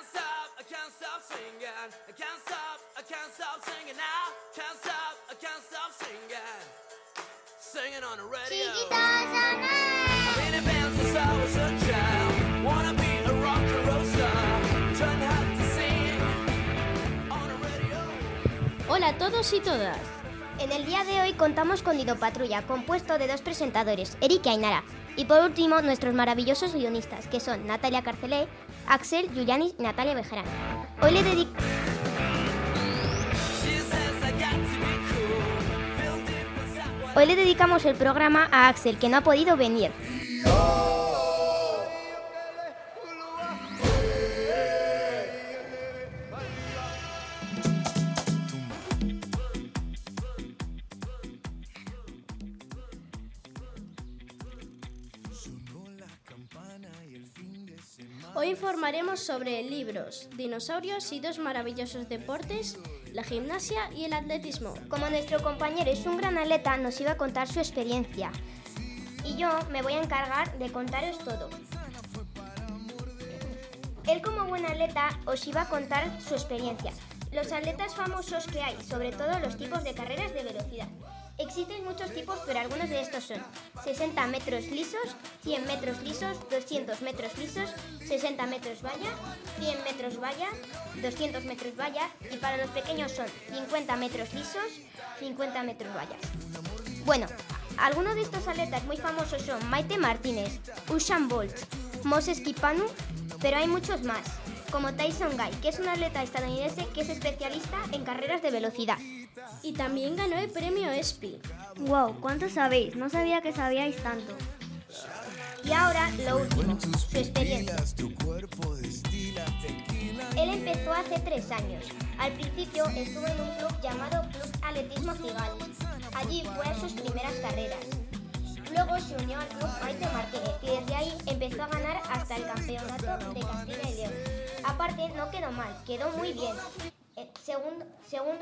can't stop, I can't stop singing. I can't stop, I can't stop singing now. Can't stop, I can't stop singing. Singing on the radio. I've been in bands since I was a child. Wanna be a rock and roll star. Trying hard to sing on the radio. Hola a todos y todas. En el día de hoy contamos con Dido Patrulla, compuesto de dos presentadores, Eric y Ainara. Y por último, nuestros maravillosos guionistas, que son Natalia Carcelé, Axel, Julianis y Natalia Bejarán. Hoy le dedicamos el programa a Axel, que no ha podido venir. Hoy informaremos sobre libros, dinosaurios y dos maravillosos deportes, la gimnasia y el atletismo. Como nuestro compañero es un gran atleta, nos iba a contar su experiencia. Y yo me voy a encargar de contaros todo. Él como buen atleta os iba a contar su experiencia. Los atletas famosos que hay, sobre todo los tipos de carreras de velocidad. Existen muchos tipos, pero algunos de estos son 60 metros lisos, 100 metros lisos, 200 metros lisos, 60 metros valla, 100 metros valla, 200 metros valla y para los pequeños son 50 metros lisos, 50 metros vallas. Bueno, algunos de estos atletas muy famosos son Maite Martínez, Usain Bolt, Moses Kipanu, pero hay muchos más, como Tyson Guy, que es un atleta estadounidense que es especialista en carreras de velocidad. Y también ganó el premio ESPI. Wow, ¿cuánto sabéis? No sabía que sabíais tanto. Y ahora lo último, su experiencia. Él empezó hace tres años. Al principio estuvo en un club llamado Club Atletismo Cigales. Allí fue a sus primeras carreras. Luego se unió al club Maite Martínez y desde ahí empezó a ganar hasta el campeonato de Castilla y León. Aparte, no quedó mal, quedó muy bien. Eh, segundo,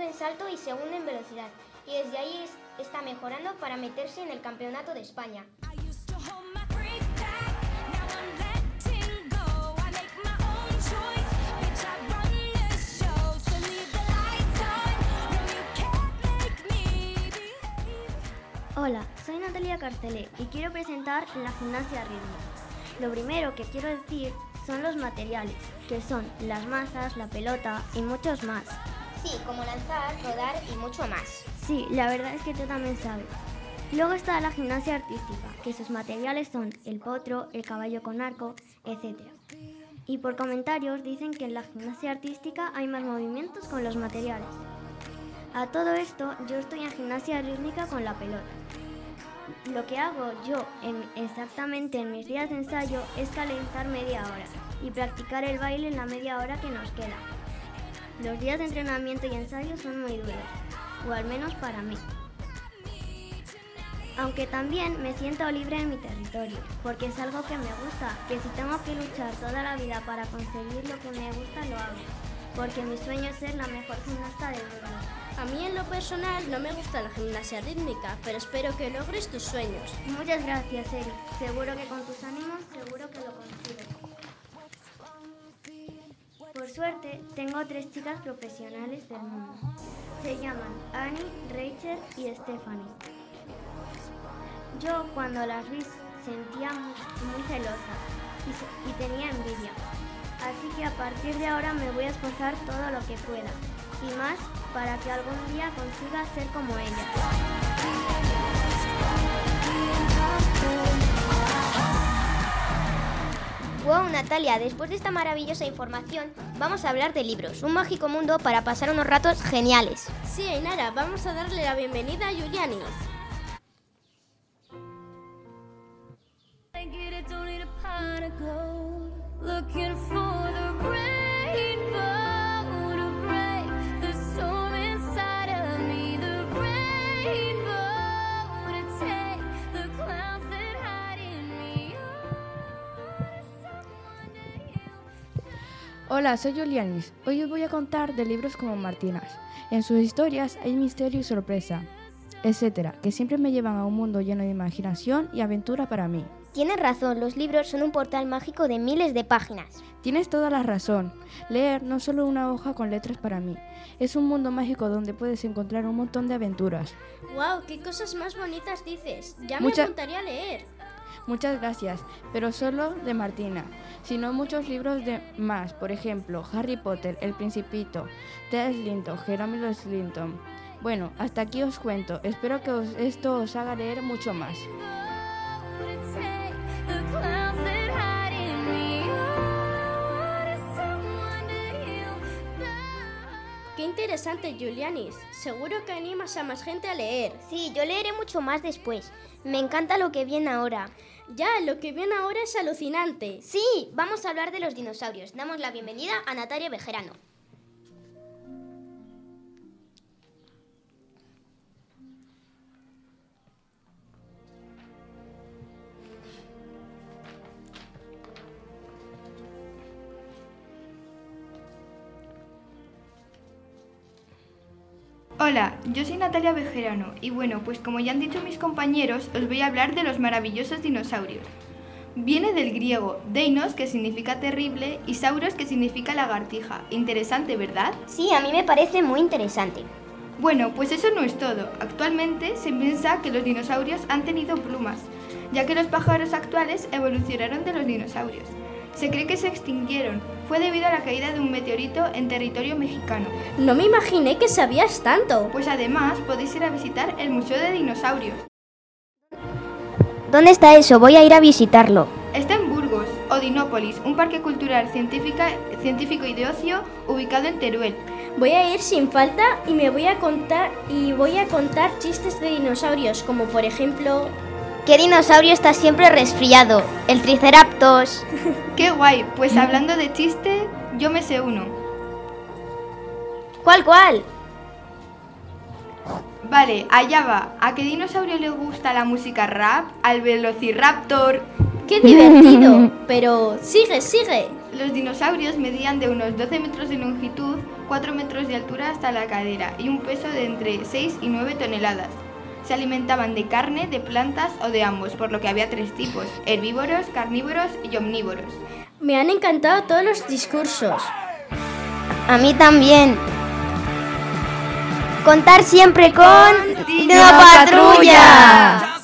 en salto y segundo en velocidad. Y desde ahí es- está mejorando para meterse en el campeonato de España. Hola, soy Natalia Carcelé y quiero presentar la gimnasia rítmica. Lo primero que quiero decir son los materiales, que son las masas, la pelota y muchos más. Sí, como lanzar, rodar y mucho más. Sí, la verdad es que tú también sabes. Luego está la gimnasia artística, que sus materiales son el potro, el caballo con arco, etc. Y por comentarios dicen que en la gimnasia artística hay más movimientos con los materiales. A todo esto, yo estoy en gimnasia rítmica con la pelota. Lo que hago yo en- exactamente en mis días de ensayo es calentar media hora y practicar el baile en la media hora que nos queda. Los días de entrenamiento y ensayo son muy duros, o al menos para mí. Aunque también me siento libre en mi territorio, porque es algo que me gusta, que si tengo que luchar toda la vida para conseguir lo que me gusta, lo hago, porque mi sueño es ser la mejor gimnasta del mundo. A mí en lo personal no me gusta la gimnasia rítmica, pero espero que logres tus sueños. Muchas gracias, Eri. Seguro que con tus ánimos, seguro que lo consigues. Por suerte, tengo tres chicas profesionales del mundo. Se llaman Annie, Rachel y Stephanie. Yo cuando las vi sentía muy, celosa y, y tenía envidia. Así que a partir de ahora me voy a esforzar todo lo que pueda y más para que algún día consiga ser como ellas. Wow, Natalia, después de esta maravillosa información, vamos a hablar de libros, un mágico mundo para pasar unos ratos geniales. Sí, Ainara, vamos a darle la bienvenida a Yulianis. Hola, soy Julianis. Hoy os voy a contar de libros como Martinas. En sus historias hay misterio y sorpresa, etcétera, que siempre me llevan a un mundo lleno de imaginación y aventura para mí. Tienes razón, los libros son un portal mágico de miles de páginas. Tienes toda la razón. Leer no es solo una hoja con letras para mí. Es un mundo mágico donde puedes encontrar un montón de aventuras. ¡Wow! ¡Qué cosas más bonitas dices! Ya Mucha- me apuntaría a leer. Muchas gracias, pero solo de Martina, sino muchos libros de más, por ejemplo, Harry Potter, El Principito, Ted Linton, Jerónimo Slinton. Bueno, hasta aquí os cuento. Espero que os- esto os haga leer mucho más. ¡Qué interesante, Julianis! Seguro que animas a más gente a leer. Sí, yo leeré mucho más después. Me encanta lo que viene ahora. Ya, lo que viene ahora es alucinante. Sí, vamos a hablar de los dinosaurios. Damos la bienvenida a Natalia Bejerano. Hola, yo soy Natalia Bejerano y bueno, pues como ya han dicho mis compañeros, os voy a hablar de los maravillosos dinosaurios. Viene del griego deinos, que significa terrible, y sauros, que significa lagartija. Interesante, ¿verdad? Sí, a mí me parece muy interesante. Bueno, pues eso no es todo. Actualmente se piensa que los dinosaurios han tenido plumas, ya que los pájaros actuales evolucionaron de los dinosaurios. Se cree que se extinguieron. Fue debido a la caída de un meteorito en territorio mexicano. No me imaginé que sabías tanto. Pues además podéis ir a visitar el Museo de Dinosaurios. ¿Dónde está eso? Voy a ir a visitarlo. Está en Burgos, Odinópolis, un parque cultural científica- científico y de ocio ubicado en Teruel. Voy a ir sin falta y me voy a contar y voy a contar chistes de dinosaurios, como por ejemplo, ¿Qué dinosaurio está siempre resfriado? El Triceratops. ¡Qué guay! Pues hablando de chiste, yo me sé uno. ¿Cuál, cuál? Vale, allá va. ¿A qué dinosaurio le gusta la música rap? Al Velociraptor. ¡qué divertido! Pero sigue, sigue. Los dinosaurios medían de unos 12 metros de longitud, 4 metros de altura hasta la cadera y un peso de entre 6 y 9 toneladas. Se alimentaban de carne, de plantas o de ambos, por lo que había tres tipos, herbívoros, carnívoros y omnívoros. Me han encantado todos los discursos. A mí también. Contar siempre con Dino Patrulla.